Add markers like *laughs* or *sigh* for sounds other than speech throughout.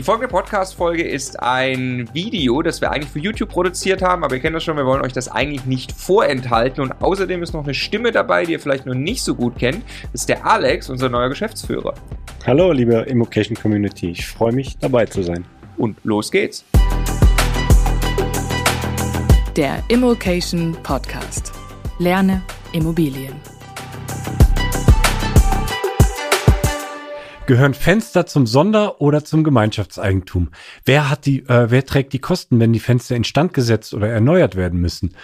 Die folgende Podcast-Folge ist ein Video, das wir eigentlich für YouTube produziert haben, aber ihr kennt das schon, wir wollen euch das eigentlich nicht vorenthalten. Und außerdem ist noch eine Stimme dabei, die ihr vielleicht noch nicht so gut kennt. Das ist der Alex, unser neuer Geschäftsführer. Hallo, liebe Immocation Community. Ich freue mich, dabei zu sein. Und los geht's. Der Immocation Podcast. Lerne Immobilien. Gehören Fenster zum Sonder- oder zum Gemeinschaftseigentum? Wer hat die, äh, wer trägt die Kosten, wenn die Fenster instand gesetzt oder erneuert werden müssen?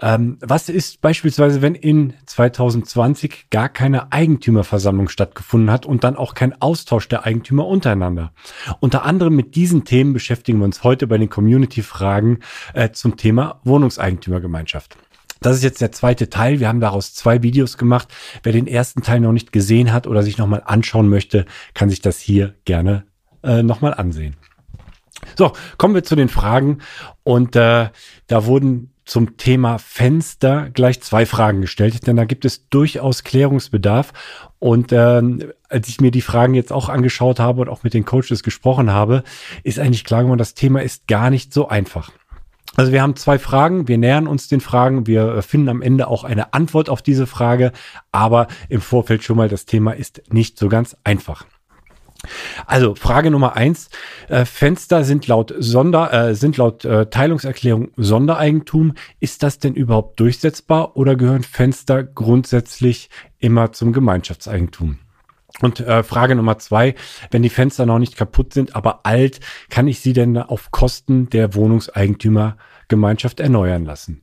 Ähm, was ist beispielsweise, wenn in 2020 gar keine Eigentümerversammlung stattgefunden hat und dann auch kein Austausch der Eigentümer untereinander? Unter anderem mit diesen Themen beschäftigen wir uns heute bei den Community-Fragen äh, zum Thema Wohnungseigentümergemeinschaft. Das ist jetzt der zweite Teil. Wir haben daraus zwei Videos gemacht. Wer den ersten Teil noch nicht gesehen hat oder sich nochmal anschauen möchte, kann sich das hier gerne äh, nochmal ansehen. So, kommen wir zu den Fragen. Und äh, da wurden zum Thema Fenster gleich zwei Fragen gestellt, denn da gibt es durchaus Klärungsbedarf. Und äh, als ich mir die Fragen jetzt auch angeschaut habe und auch mit den Coaches gesprochen habe, ist eigentlich klar geworden, das Thema ist gar nicht so einfach. Also wir haben zwei Fragen, wir nähern uns den Fragen, wir äh, finden am Ende auch eine Antwort auf diese Frage, aber im Vorfeld schon mal, das Thema ist nicht so ganz einfach. Also Frage Nummer eins: äh, Fenster sind laut Sonder äh, sind laut äh, Teilungserklärung Sondereigentum. Ist das denn überhaupt durchsetzbar oder gehören Fenster grundsätzlich immer zum Gemeinschaftseigentum? Und äh, Frage Nummer zwei, wenn die Fenster noch nicht kaputt sind, aber alt, kann ich sie denn auf Kosten der Wohnungseigentümergemeinschaft erneuern lassen?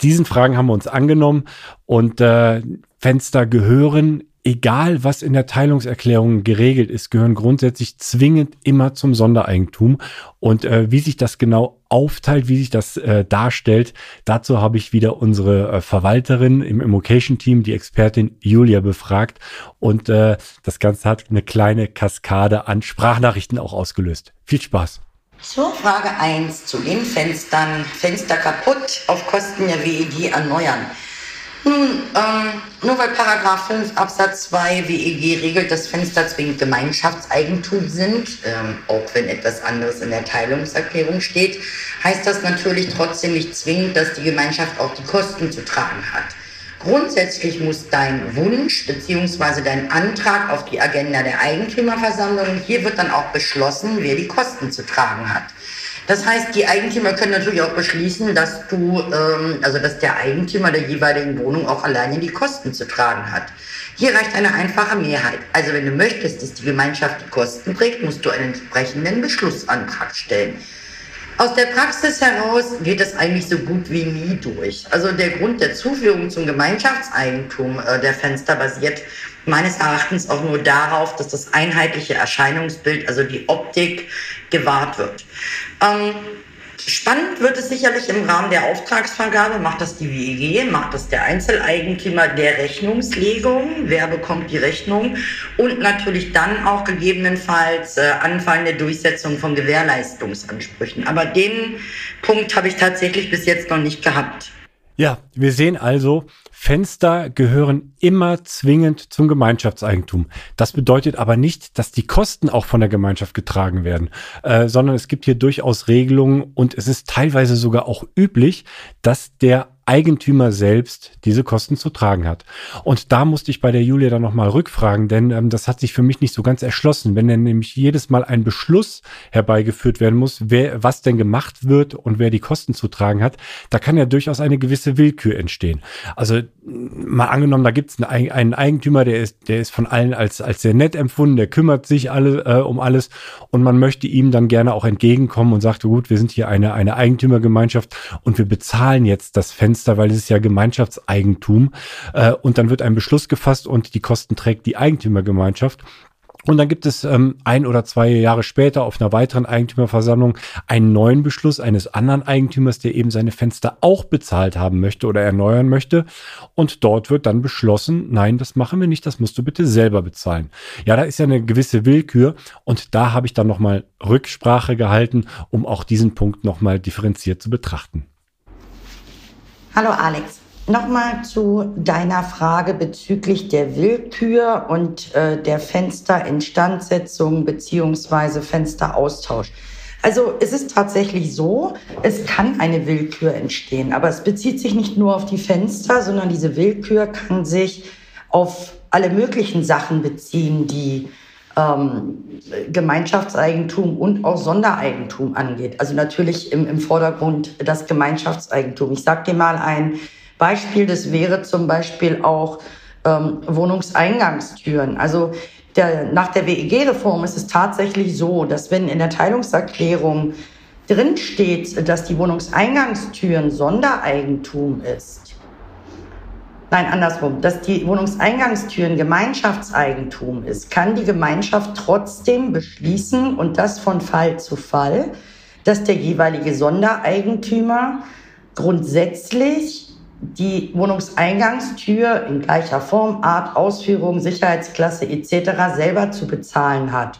Diesen Fragen haben wir uns angenommen und äh, Fenster gehören egal was in der Teilungserklärung geregelt ist, gehören grundsätzlich zwingend immer zum Sondereigentum. Und äh, wie sich das genau aufteilt, wie sich das äh, darstellt, dazu habe ich wieder unsere äh, Verwalterin im Immocation-Team, die Expertin Julia, befragt. Und äh, das Ganze hat eine kleine Kaskade an Sprachnachrichten auch ausgelöst. Viel Spaß! So, Frage 1 zu den Fenstern. Fenster kaputt, auf Kosten der WEG erneuern. Nun, ähm, nur weil Paragraph 5 Absatz 2 WEG regelt, dass Fenster zwingend Gemeinschaftseigentum sind, ähm, auch wenn etwas anderes in der Teilungserklärung steht, heißt das natürlich trotzdem nicht zwingend, dass die Gemeinschaft auch die Kosten zu tragen hat. Grundsätzlich muss dein Wunsch bzw. dein Antrag auf die Agenda der Eigentümerversammlung, hier wird dann auch beschlossen, wer die Kosten zu tragen hat. Das heißt, die Eigentümer können natürlich auch beschließen, dass du, ähm, also dass der Eigentümer der jeweiligen Wohnung auch alleine die Kosten zu tragen hat. Hier reicht eine einfache Mehrheit. Also wenn du möchtest, dass die Gemeinschaft die Kosten trägt, musst du einen entsprechenden Beschlussantrag stellen. Aus der Praxis heraus geht es eigentlich so gut wie nie durch. Also der Grund der Zuführung zum Gemeinschaftseigentum äh, der Fenster basiert meines Erachtens auch nur darauf, dass das einheitliche Erscheinungsbild, also die Optik, gewahrt wird. Ähm, spannend wird es sicherlich im Rahmen der Auftragsvergabe. Macht das die WEG, macht das der Einzeleigentümer der Rechnungslegung, wer bekommt die Rechnung und natürlich dann auch gegebenenfalls äh, anfallende Durchsetzung von Gewährleistungsansprüchen. Aber den Punkt habe ich tatsächlich bis jetzt noch nicht gehabt. Ja, wir sehen also, Fenster gehören immer zwingend zum Gemeinschaftseigentum. Das bedeutet aber nicht, dass die Kosten auch von der Gemeinschaft getragen werden, äh, sondern es gibt hier durchaus Regelungen und es ist teilweise sogar auch üblich, dass der Eigentümer selbst diese Kosten zu tragen hat. Und da musste ich bei der Julia dann nochmal rückfragen, denn ähm, das hat sich für mich nicht so ganz erschlossen. Wenn dann nämlich jedes Mal ein Beschluss herbeigeführt werden muss, wer, was denn gemacht wird und wer die Kosten zu tragen hat, da kann ja durchaus eine gewisse Willkür entstehen. Also mal angenommen, da gibt es einen, einen, Eigentümer, der ist, der ist von allen als, als sehr nett empfunden, der kümmert sich alle äh, um alles und man möchte ihm dann gerne auch entgegenkommen und sagt, gut, wir sind hier eine, eine Eigentümergemeinschaft und wir bezahlen jetzt das Fenster Fenster, weil es ist ja Gemeinschaftseigentum. Äh, und dann wird ein Beschluss gefasst und die Kosten trägt die Eigentümergemeinschaft. Und dann gibt es ähm, ein oder zwei Jahre später auf einer weiteren Eigentümerversammlung einen neuen Beschluss eines anderen Eigentümers, der eben seine Fenster auch bezahlt haben möchte oder erneuern möchte. Und dort wird dann beschlossen, nein, das machen wir nicht, das musst du bitte selber bezahlen. Ja, da ist ja eine gewisse Willkür und da habe ich dann nochmal Rücksprache gehalten, um auch diesen Punkt nochmal differenziert zu betrachten. Hallo Alex. Nochmal zu deiner Frage bezüglich der Willkür und äh, der Fensterinstandsetzung beziehungsweise Fensteraustausch. Also es ist tatsächlich so, es kann eine Willkür entstehen, aber es bezieht sich nicht nur auf die Fenster, sondern diese Willkür kann sich auf alle möglichen Sachen beziehen, die ähm, Gemeinschaftseigentum und auch Sondereigentum angeht. Also natürlich im, im Vordergrund das Gemeinschaftseigentum. Ich sage dir mal ein Beispiel, das wäre zum Beispiel auch ähm, Wohnungseingangstüren. Also der, nach der WEG-Reform ist es tatsächlich so, dass wenn in der Teilungserklärung drin steht, dass die Wohnungseingangstüren Sondereigentum ist, nein, andersrum, dass die Wohnungseingangstüren Gemeinschaftseigentum ist, kann die Gemeinschaft trotzdem beschließen und das von Fall zu Fall, dass der jeweilige Sondereigentümer grundsätzlich die Wohnungseingangstür in gleicher Form, Art, Ausführung, Sicherheitsklasse etc. selber zu bezahlen hat.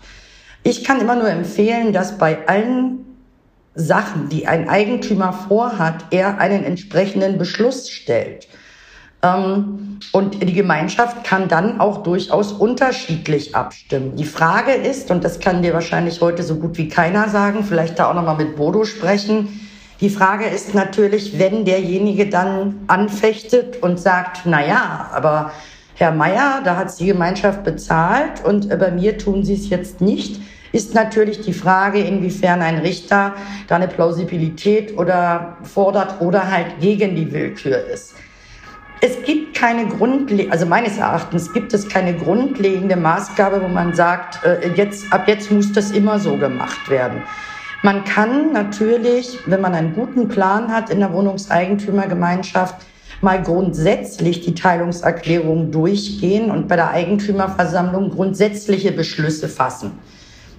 Ich kann immer nur empfehlen, dass bei allen Sachen, die ein Eigentümer vorhat, er einen entsprechenden Beschluss stellt. Ähm, und die Gemeinschaft kann dann auch durchaus unterschiedlich abstimmen. Die Frage ist, und das kann dir wahrscheinlich heute so gut wie keiner sagen, vielleicht da auch nochmal mit Bodo sprechen, die Frage ist natürlich, wenn derjenige dann anfechtet und sagt, na ja, aber Herr Meier, da hat die Gemeinschaft bezahlt und bei mir tun sie es jetzt nicht, ist natürlich die Frage, inwiefern ein Richter da eine Plausibilität oder fordert oder halt gegen die Willkür ist. Es gibt keine grundlegende, also meines Erachtens gibt es keine grundlegende Maßgabe, wo man sagt, äh, jetzt, ab jetzt muss das immer so gemacht werden. Man kann natürlich, wenn man einen guten Plan hat in der Wohnungseigentümergemeinschaft, mal grundsätzlich die Teilungserklärung durchgehen und bei der Eigentümerversammlung grundsätzliche Beschlüsse fassen.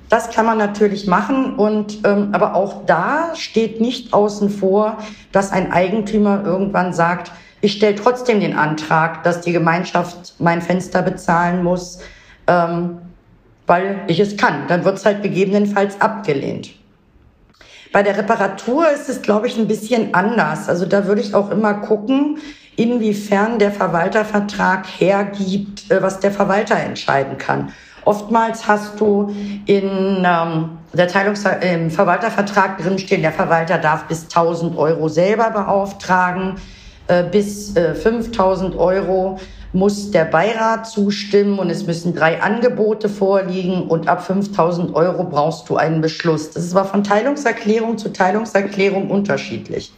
Das kann man natürlich machen und ähm, aber auch da steht nicht außen vor, dass ein Eigentümer irgendwann sagt, ich stelle trotzdem den Antrag, dass die Gemeinschaft mein Fenster bezahlen muss, ähm, weil ich es kann. Dann wird es halt gegebenenfalls abgelehnt. Bei der Reparatur ist es, glaube ich, ein bisschen anders. Also da würde ich auch immer gucken, inwiefern der Verwaltervertrag hergibt, äh, was der Verwalter entscheiden kann. Oftmals hast du in ähm, der Teilungs im Verwaltervertrag drinstehen, der Verwalter darf bis 1000 Euro selber beauftragen, bis äh, 5000 Euro muss der Beirat zustimmen und es müssen drei Angebote vorliegen und ab 5000 Euro brauchst du einen Beschluss. Das aber von Teilungserklärung zu Teilungserklärung unterschiedlich.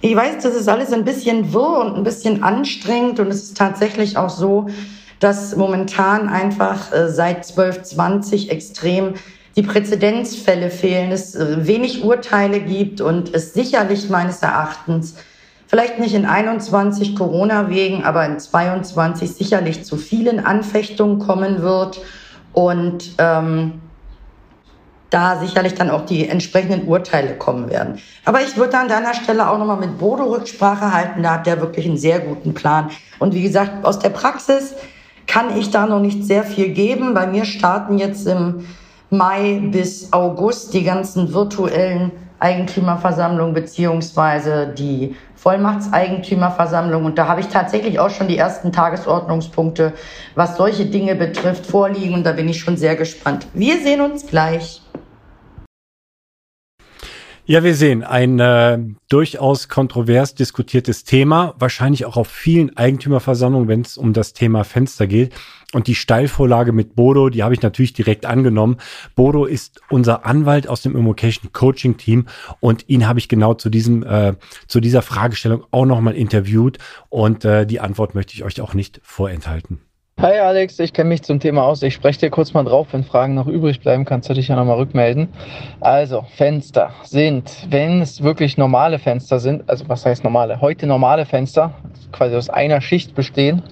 Ich weiß, das ist alles ein bisschen wirr und ein bisschen anstrengend und es ist tatsächlich auch so, dass momentan einfach äh, seit 1220 extrem die Präzedenzfälle fehlen, es äh, wenig Urteile gibt und es sicherlich meines Erachtens vielleicht nicht in 21 Corona wegen, aber in 22 sicherlich zu vielen Anfechtungen kommen wird und ähm, da sicherlich dann auch die entsprechenden Urteile kommen werden. Aber ich würde an deiner Stelle auch nochmal mit Bodo Rücksprache halten, da hat der wirklich einen sehr guten Plan. Und wie gesagt, aus der Praxis kann ich da noch nicht sehr viel geben. Bei mir starten jetzt im Mai bis August die ganzen virtuellen Eigentümerversammlungen beziehungsweise die Vollmachtseigentümerversammlung. Und da habe ich tatsächlich auch schon die ersten Tagesordnungspunkte, was solche Dinge betrifft, vorliegen. Und da bin ich schon sehr gespannt. Wir sehen uns gleich. Ja, wir sehen ein äh, durchaus kontrovers diskutiertes Thema, wahrscheinlich auch auf vielen Eigentümerversammlungen, wenn es um das Thema Fenster geht. Und die Steilvorlage mit Bodo, die habe ich natürlich direkt angenommen. Bodo ist unser Anwalt aus dem Immocation Coaching Team und ihn habe ich genau zu diesem äh, zu dieser Fragestellung auch nochmal interviewt und äh, die Antwort möchte ich euch auch nicht vorenthalten. Hi Alex, ich kenne mich zum Thema aus. Ich spreche dir kurz mal drauf. Wenn Fragen noch übrig bleiben, kannst du dich ja nochmal rückmelden. Also, Fenster sind, wenn es wirklich normale Fenster sind, also was heißt normale? Heute normale Fenster, quasi aus einer Schicht bestehen,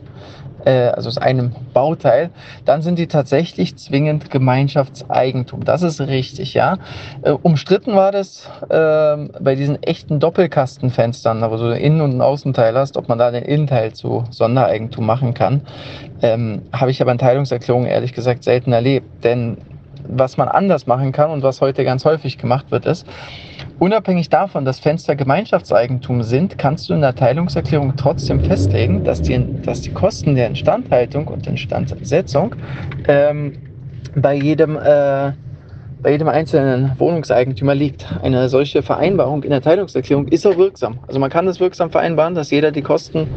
äh, also aus einem Bauteil, dann sind die tatsächlich zwingend Gemeinschaftseigentum. Das ist richtig, ja. Äh, umstritten war das äh, bei diesen echten Doppelkastenfenstern, wo du Innen- und Außenteil hast, ob man da den Innenteil zu Sondereigentum machen kann. Ähm, Habe ich aber in Teilungserklärungen ehrlich gesagt selten erlebt, denn was man anders machen kann und was heute ganz häufig gemacht wird, ist, unabhängig davon, dass Fenster Gemeinschaftseigentum sind, kannst du in der Teilungserklärung trotzdem festlegen, dass die, dass die Kosten der Instandhaltung und Instandsetzung ähm, bei jedem äh, bei jedem einzelnen Wohnungseigentümer liegt. Eine solche Vereinbarung in der Teilungserklärung ist auch wirksam. Also man kann es wirksam vereinbaren, dass jeder die Kosten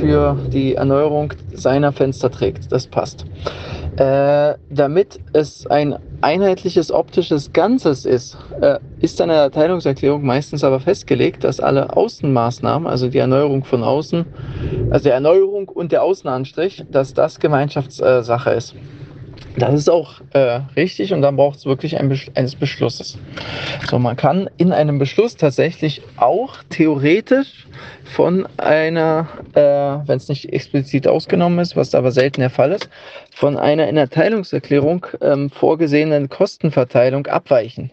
für die Erneuerung seiner Fenster trägt. Das passt. Äh, damit es ein einheitliches optisches Ganzes ist, äh, ist in der Teilungserklärung meistens aber festgelegt, dass alle Außenmaßnahmen, also die Erneuerung von außen, also der Erneuerung und der Außenanstrich, dass das Gemeinschaftssache ist. Das ist auch äh, richtig und dann braucht es wirklich ein Beschl eines Beschlusses. So, man kann in einem Beschluss tatsächlich auch theoretisch von einer, äh, wenn es nicht explizit ausgenommen ist, was aber selten der Fall ist, von einer in der Teilungserklärung ähm, vorgesehenen Kostenverteilung abweichen.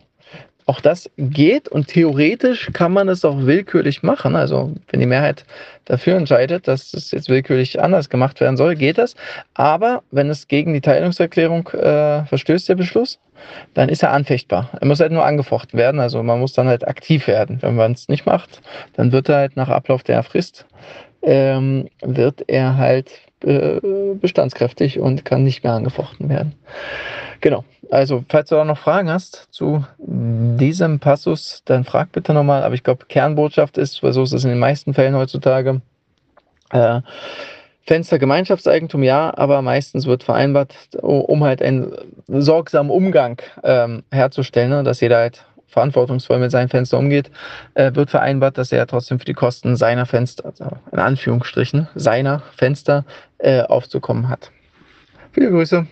Auch das geht und theoretisch kann man es auch willkürlich machen. Also wenn die Mehrheit dafür entscheidet, dass es jetzt willkürlich anders gemacht werden soll, geht das. Aber wenn es gegen die Teilungserklärung äh, verstößt, der Beschluss, dann ist er anfechtbar. Er muss halt nur angefochten werden. Also man muss dann halt aktiv werden. Wenn man es nicht macht, dann wird er halt nach Ablauf der Frist, ähm, wird er halt äh, bestandskräftig und kann nicht mehr angefochten werden. Genau. Also, falls du da noch Fragen hast zu diesem Passus, dann frag bitte nochmal. Aber ich glaube, Kernbotschaft ist, so ist es in den meisten Fällen heutzutage, äh, Fenster Gemeinschaftseigentum ja, aber meistens wird vereinbart, um halt einen sorgsamen Umgang ähm, herzustellen, ne, dass jeder halt verantwortungsvoll mit seinem Fenster umgeht, äh, wird vereinbart, dass er trotzdem für die Kosten seiner Fenster, also in Anführungsstrichen, seiner Fenster äh, aufzukommen hat. Viele Grüße.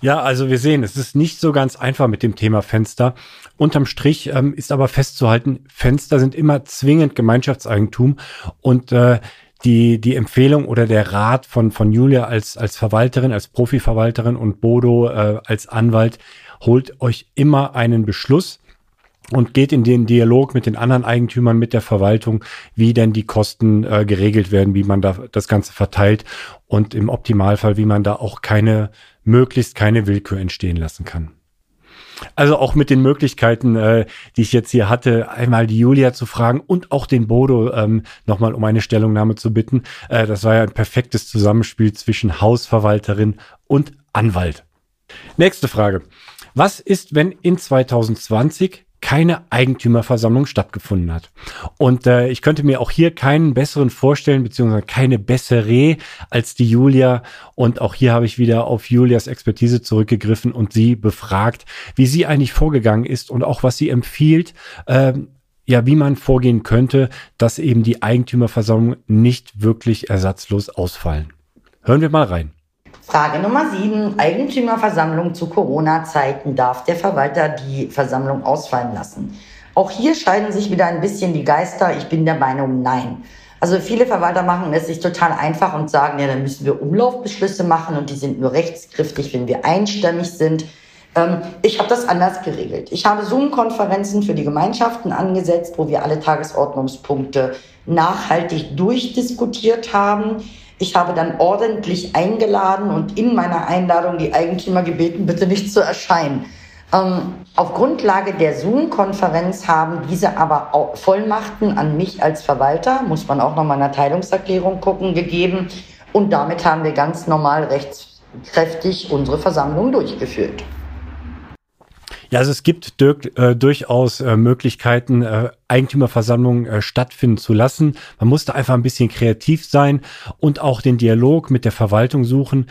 Ja, also wir sehen, es ist nicht so ganz einfach mit dem Thema Fenster. Unterm Strich ähm, ist aber festzuhalten, Fenster sind immer zwingend Gemeinschaftseigentum und äh, die, die Empfehlung oder der Rat von, von Julia als, als Verwalterin, als Profiverwalterin und Bodo äh, als Anwalt, holt euch immer einen Beschluss und geht in den Dialog mit den anderen Eigentümern, mit der Verwaltung, wie denn die Kosten äh, geregelt werden, wie man da das Ganze verteilt und im Optimalfall, wie man da auch keine, möglichst keine Willkür entstehen lassen kann. Also auch mit den Möglichkeiten, äh, die ich jetzt hier hatte, einmal die Julia zu fragen und auch den Bodo ähm, nochmal um eine Stellungnahme zu bitten. Äh, das war ja ein perfektes Zusammenspiel zwischen Hausverwalterin und Anwalt. Nächste Frage. Was ist, wenn in 2020 keine Eigentümerversammlung stattgefunden hat. Und äh, ich könnte mir auch hier keinen besseren vorstellen, beziehungsweise keine bessere als die Julia. Und auch hier habe ich wieder auf Julias Expertise zurückgegriffen und sie befragt, wie sie eigentlich vorgegangen ist und auch was sie empfiehlt, ähm, ja, wie man vorgehen könnte, dass eben die Eigentümerversammlung nicht wirklich ersatzlos ausfallen. Hören wir mal rein. Frage Nummer 7. Eigentümerversammlung zu Corona-Zeiten. Darf der Verwalter die Versammlung ausfallen lassen? Auch hier scheiden sich wieder ein bisschen die Geister. Ich bin der Meinung, nein. Also viele Verwalter machen es sich total einfach und sagen, ja, dann müssen wir Umlaufbeschlüsse machen und die sind nur rechtskräftig, wenn wir einstimmig sind. Ähm, ich habe das anders geregelt. Ich habe Zoom-Konferenzen für die Gemeinschaften angesetzt, wo wir alle Tagesordnungspunkte nachhaltig durchdiskutiert haben. Ich habe dann ordentlich eingeladen und in meiner Einladung die Eigentümer gebeten, bitte nicht zu erscheinen. Ähm, auf Grundlage der Zoom-Konferenz haben diese aber auch Vollmachten an mich als Verwalter, muss man auch nochmal in der Teilungserklärung gucken, gegeben. Und damit haben wir ganz normal rechtskräftig unsere Versammlung durchgeführt. Ja, also es gibt äh, durchaus äh, Möglichkeiten, äh, Eigentümerversammlungen äh, stattfinden zu lassen. Man musste einfach ein bisschen kreativ sein und auch den Dialog mit der Verwaltung suchen.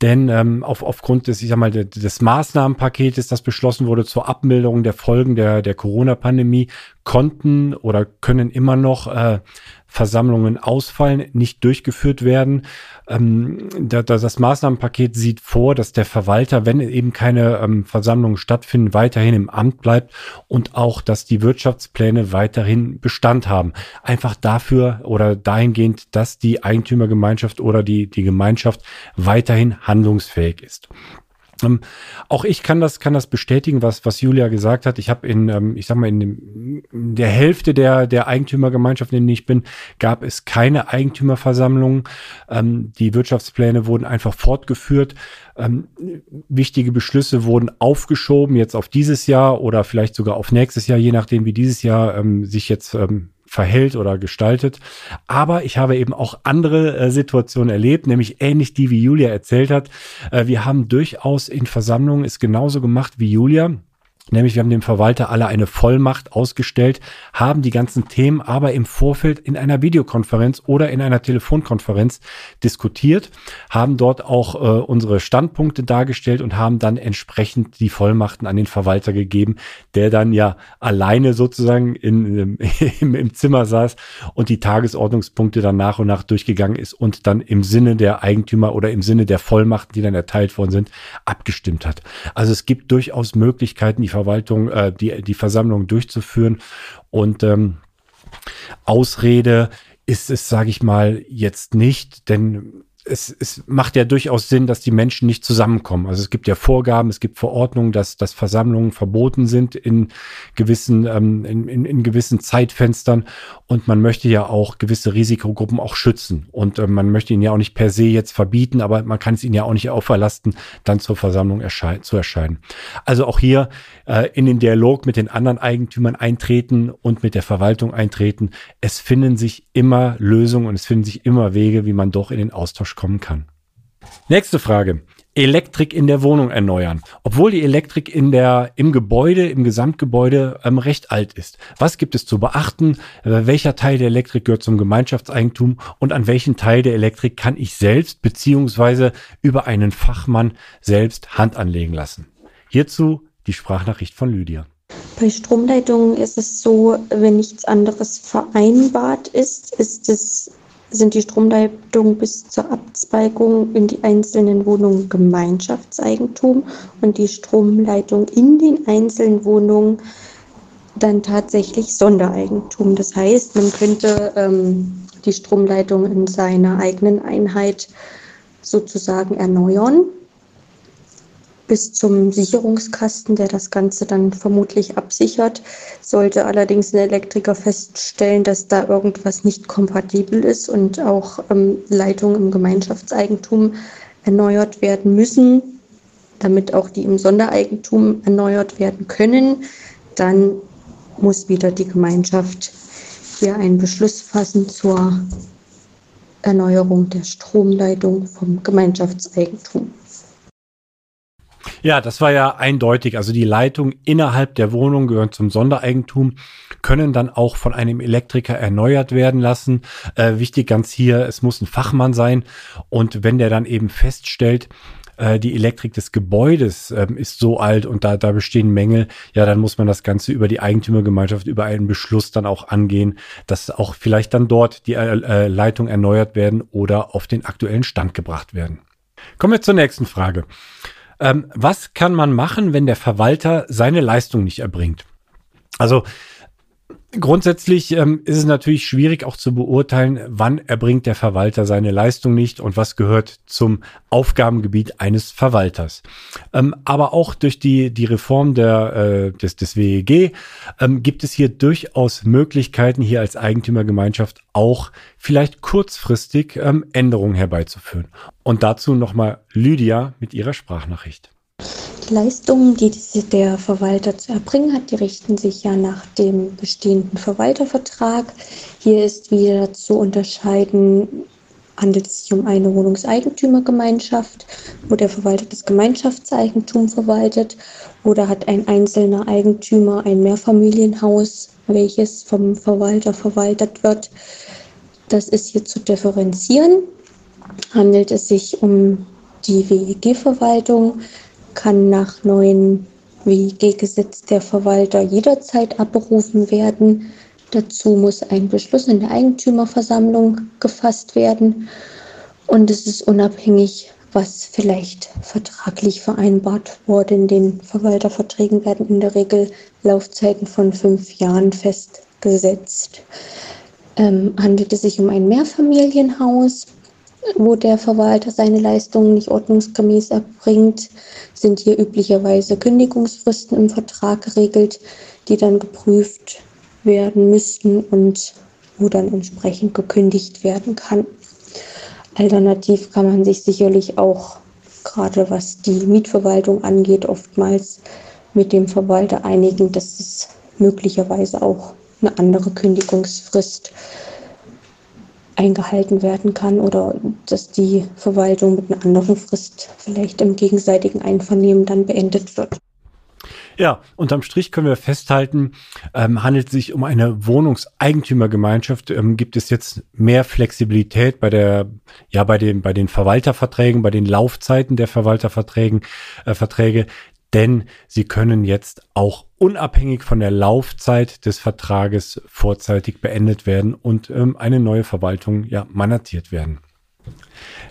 Denn ähm, auf, aufgrund des, ich sag mal, des Maßnahmenpaketes, das beschlossen wurde zur Abmilderung der Folgen der, der Corona-Pandemie, konnten oder können immer noch äh, Versammlungen ausfallen, nicht durchgeführt werden. Ähm, da, da das Maßnahmenpaket sieht vor, dass der Verwalter, wenn eben keine ähm, Versammlungen stattfinden, weiterhin im Amt bleibt und auch, dass die Wirtschaftspläne weiterhin Bestand haben. Einfach dafür oder dahingehend, dass die Eigentümergemeinschaft oder die, die Gemeinschaft weiterhin handlungsfähig ist. Ähm, auch ich kann das, kann das bestätigen, was, was Julia gesagt hat. Ich habe in, ähm, ich sag mal, in, dem, in der Hälfte der, der Eigentümergemeinschaften, in denen ich bin, gab es keine Eigentümerversammlungen. Ähm, die Wirtschaftspläne wurden einfach fortgeführt. Ähm, wichtige Beschlüsse wurden aufgeschoben, jetzt auf dieses Jahr oder vielleicht sogar auf nächstes Jahr, je nachdem, wie dieses Jahr ähm, sich jetzt ähm, verhält oder gestaltet. Aber ich habe eben auch andere äh, Situationen erlebt, nämlich ähnlich die, wie Julia erzählt hat. Äh, wir haben durchaus in Versammlungen es genauso gemacht wie Julia. Nämlich wir haben dem Verwalter alle eine Vollmacht ausgestellt, haben die ganzen Themen aber im Vorfeld in einer Videokonferenz oder in einer Telefonkonferenz diskutiert, haben dort auch äh, unsere Standpunkte dargestellt und haben dann entsprechend die Vollmachten an den Verwalter gegeben, der dann ja alleine sozusagen in, im, *laughs* im Zimmer saß und die Tagesordnungspunkte dann nach und nach durchgegangen ist und dann im Sinne der Eigentümer oder im Sinne der Vollmachten, die dann erteilt worden sind, abgestimmt hat. Also es gibt durchaus Möglichkeiten, die Verwaltung, äh, die, die Versammlung durchzuführen. Und ähm, Ausrede ist es, sage ich mal, jetzt nicht, denn es, es macht ja durchaus Sinn, dass die Menschen nicht zusammenkommen. Also es gibt ja Vorgaben, es gibt Verordnungen, dass, dass Versammlungen verboten sind in gewissen, ähm, in, in, in gewissen Zeitfenstern. Und man möchte ja auch gewisse Risikogruppen auch schützen. Und äh, man möchte ihnen ja auch nicht per se jetzt verbieten, aber man kann es ihnen ja auch nicht auferlasten, dann zur Versammlung erschein zu erscheinen. Also auch hier äh, in den Dialog mit den anderen Eigentümern eintreten und mit der Verwaltung eintreten. Es finden sich immer Lösungen und es finden sich immer Wege, wie man doch in den Austausch kommen kann. Nächste Frage. Elektrik in der Wohnung erneuern. Obwohl die Elektrik in der, im Gebäude, im Gesamtgebäude ähm, recht alt ist. Was gibt es zu beachten? Äh, welcher Teil der Elektrik gehört zum Gemeinschaftseigentum und an welchen Teil der Elektrik kann ich selbst beziehungsweise über einen Fachmann selbst Hand anlegen lassen? Hierzu die Sprachnachricht von Lydia. Bei Stromleitungen ist es so, wenn nichts anderes vereinbart ist, ist es, sind die Stromleitungen bis zur Abzweigung in die einzelnen Wohnungen Gemeinschaftseigentum und die Stromleitung in den einzelnen Wohnungen dann tatsächlich Sondereigentum. Das heißt, man könnte ähm, die Stromleitung in seiner eigenen Einheit sozusagen erneuern bis zum Sicherungskasten, der das Ganze dann vermutlich absichert. Sollte allerdings ein Elektriker feststellen, dass da irgendwas nicht kompatibel ist und auch ähm, Leitungen im Gemeinschaftseigentum erneuert werden müssen, damit auch die im Sondereigentum erneuert werden können, dann muss wieder die Gemeinschaft hier einen Beschluss fassen zur Erneuerung der Stromleitung vom Gemeinschaftseigentum. Ja, das war ja eindeutig. Also die Leitungen innerhalb der Wohnung gehören zum Sondereigentum, können dann auch von einem Elektriker erneuert werden lassen. Äh, wichtig ganz hier, es muss ein Fachmann sein. Und wenn der dann eben feststellt, äh, die Elektrik des Gebäudes ähm, ist so alt und da, da bestehen Mängel, ja, dann muss man das Ganze über die Eigentümergemeinschaft, über einen Beschluss dann auch angehen, dass auch vielleicht dann dort die äh, äh Leitung erneuert werden oder auf den aktuellen Stand gebracht werden. Kommen wir zur nächsten Frage. Ähm, was kann man machen, wenn der Verwalter seine Leistung nicht erbringt? Also Grundsätzlich ähm, ist es natürlich schwierig auch zu beurteilen, wann erbringt der Verwalter seine Leistung nicht und was gehört zum Aufgabengebiet eines Verwalters. Ähm, aber auch durch die, die Reform der, äh, des, des WEG ähm, gibt es hier durchaus Möglichkeiten, hier als Eigentümergemeinschaft auch vielleicht kurzfristig ähm, Änderungen herbeizuführen. Und dazu nochmal Lydia mit ihrer Sprachnachricht. Leistungen, die der Verwalter zu erbringen hat, die richten sich ja nach dem bestehenden Verwaltervertrag. Hier ist wieder zu unterscheiden, handelt es sich um eine Wohnungseigentümergemeinschaft, wo der Verwalter das Gemeinschaftseigentum verwaltet, oder hat ein einzelner Eigentümer ein Mehrfamilienhaus, welches vom Verwalter verwaltet wird. Das ist hier zu differenzieren. Handelt es sich um die WEG-Verwaltung, kann nach neuen WG-Gesetz der Verwalter jederzeit abberufen werden. Dazu muss ein Beschluss in der Eigentümerversammlung gefasst werden. Und es ist unabhängig, was vielleicht vertraglich vereinbart wurde. In den Verwalterverträgen werden in der Regel Laufzeiten von fünf Jahren festgesetzt. Ähm, handelt es sich um ein Mehrfamilienhaus, wo der Verwalter seine Leistungen nicht ordnungsgemäß erbringt, sind hier üblicherweise Kündigungsfristen im Vertrag geregelt, die dann geprüft werden müssten und wo dann entsprechend gekündigt werden kann. Alternativ kann man sich sicherlich auch, gerade was die Mietverwaltung angeht, oftmals mit dem Verwalter einigen, dass es möglicherweise auch eine andere Kündigungsfrist eingehalten werden kann oder dass die Verwaltung mit einer anderen Frist vielleicht im gegenseitigen Einvernehmen dann beendet wird. Ja, unterm Strich können wir festhalten, ähm, handelt sich um eine Wohnungseigentümergemeinschaft, ähm, gibt es jetzt mehr Flexibilität bei der, ja, bei den, bei den Verwalterverträgen, bei den Laufzeiten der Verwalterverträgen, äh, Verträge, denn sie können jetzt auch unabhängig von der Laufzeit des Vertrages vorzeitig beendet werden und ähm, eine neue Verwaltung ja mandatiert werden.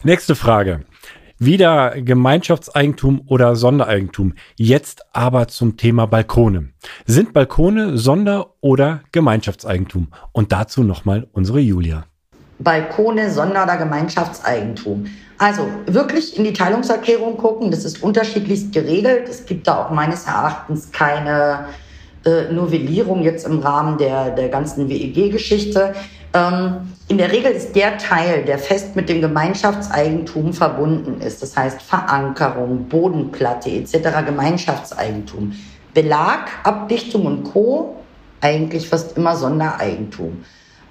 Nächste Frage. Wieder Gemeinschaftseigentum oder Sondereigentum. Jetzt aber zum Thema Balkone. Sind Balkone Sonder- oder Gemeinschaftseigentum? Und dazu nochmal unsere Julia. Balkone, Sonder- oder Gemeinschaftseigentum. Also wirklich in die Teilungserklärung gucken, das ist unterschiedlichst geregelt. Es gibt da auch meines Erachtens keine äh, Novellierung jetzt im Rahmen der, der ganzen WEG-Geschichte. Ähm, in der Regel ist der Teil, der fest mit dem Gemeinschaftseigentum verbunden ist, das heißt Verankerung, Bodenplatte etc., Gemeinschaftseigentum, Belag, Abdichtung und Co. eigentlich fast immer Sondereigentum.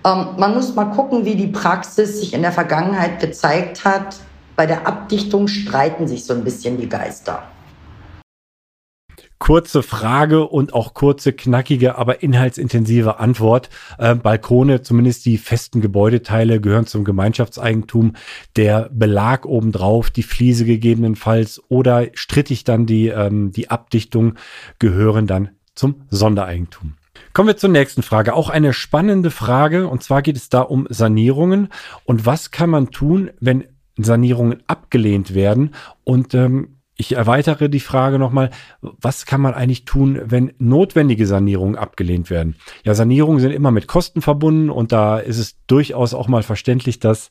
Ähm, man muss mal gucken, wie die Praxis sich in der Vergangenheit gezeigt hat. Bei der Abdichtung streiten sich so ein bisschen die Geister kurze Frage und auch kurze, knackige, aber inhaltsintensive Antwort. Äh, Balkone, zumindest die festen Gebäudeteile, gehören zum Gemeinschaftseigentum. Der Belag obendrauf, die Fliese gegebenenfalls oder strittig dann die, ähm, die Abdichtung gehören dann zum Sondereigentum. Kommen wir zur nächsten Frage. Auch eine spannende Frage. Und zwar geht es da um Sanierungen. Und was kann man tun, wenn Sanierungen abgelehnt werden? Und ähm, ich erweitere die Frage nochmal, was kann man eigentlich tun, wenn notwendige Sanierungen abgelehnt werden? Ja, Sanierungen sind immer mit Kosten verbunden und da ist es durchaus auch mal verständlich, dass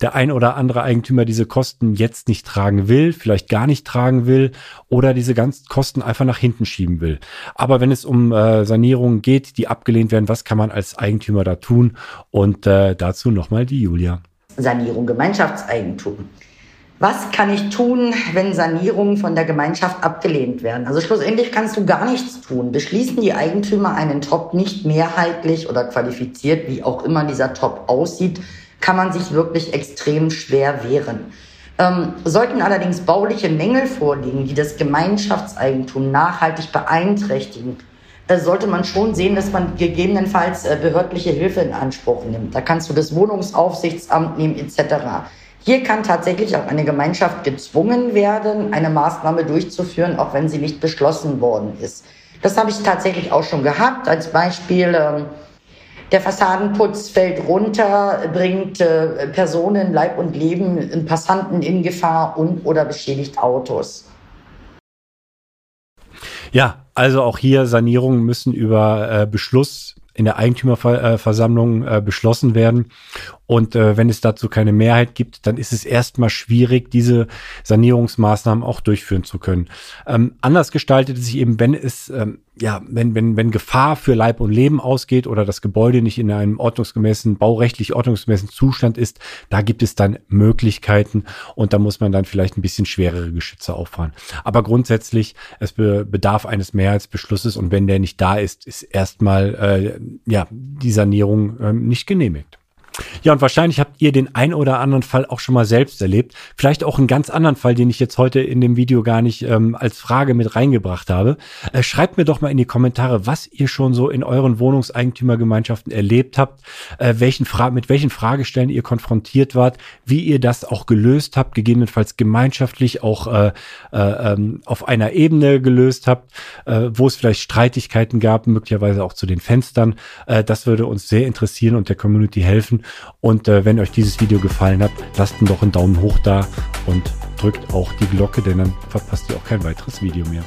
der ein oder andere Eigentümer diese Kosten jetzt nicht tragen will, vielleicht gar nicht tragen will oder diese ganzen Kosten einfach nach hinten schieben will. Aber wenn es um äh, Sanierungen geht, die abgelehnt werden, was kann man als Eigentümer da tun? Und äh, dazu nochmal die Julia. Sanierung Gemeinschaftseigentum. Was kann ich tun, wenn Sanierungen von der Gemeinschaft abgelehnt werden? Also schlussendlich kannst du gar nichts tun. Beschließen die Eigentümer einen Top nicht mehrheitlich oder qualifiziert, wie auch immer dieser Top aussieht, kann man sich wirklich extrem schwer wehren. Ähm, sollten allerdings bauliche Mängel vorliegen, die das Gemeinschaftseigentum nachhaltig beeinträchtigen, äh, sollte man schon sehen, dass man gegebenenfalls äh, behördliche Hilfe in Anspruch nimmt. Da kannst du das Wohnungsaufsichtsamt nehmen etc. Hier kann tatsächlich auch eine Gemeinschaft gezwungen werden, eine Maßnahme durchzuführen, auch wenn sie nicht beschlossen worden ist. Das habe ich tatsächlich auch schon gehabt. Als Beispiel, ähm, der Fassadenputz fällt runter, bringt äh, Personen, Leib und Leben, Passanten in Gefahr und oder beschädigt Autos. Ja, also auch hier Sanierungen müssen über äh, Beschluss in der Eigentümerversammlung äh, beschlossen werden. Und äh, wenn es dazu keine Mehrheit gibt, dann ist es erstmal schwierig, diese Sanierungsmaßnahmen auch durchführen zu können. Ähm, anders gestaltet es sich eben, wenn es, ähm, ja, wenn, wenn, wenn Gefahr für Leib und Leben ausgeht oder das Gebäude nicht in einem ordnungsgemäßen, baurechtlich ordnungsgemäßen Zustand ist, da gibt es dann Möglichkeiten und da muss man dann vielleicht ein bisschen schwerere Geschütze auffahren. Aber grundsätzlich, es be bedarf eines Mehrheitsbeschlusses und wenn der nicht da ist, ist erstmal äh, ja die Sanierung äh, nicht genehmigt. Ja, und wahrscheinlich habt ihr den ein oder anderen Fall auch schon mal selbst erlebt. Vielleicht auch einen ganz anderen Fall, den ich jetzt heute in dem Video gar nicht ähm, als Frage mit reingebracht habe. Äh, schreibt mir doch mal in die Kommentare, was ihr schon so in euren Wohnungseigentümergemeinschaften erlebt habt, äh, welchen Fra mit welchen Fragestellen ihr konfrontiert wart, wie ihr das auch gelöst habt, gegebenenfalls gemeinschaftlich auch äh, äh, ähm, auf einer Ebene gelöst habt, äh, wo es vielleicht Streitigkeiten gab, möglicherweise auch zu den Fenstern. Äh, das würde uns sehr interessieren und der Community helfen. Und äh, wenn euch dieses Video gefallen hat, lasst doch einen Daumen hoch da und drückt auch die Glocke, denn dann verpasst ihr auch kein weiteres Video mehr.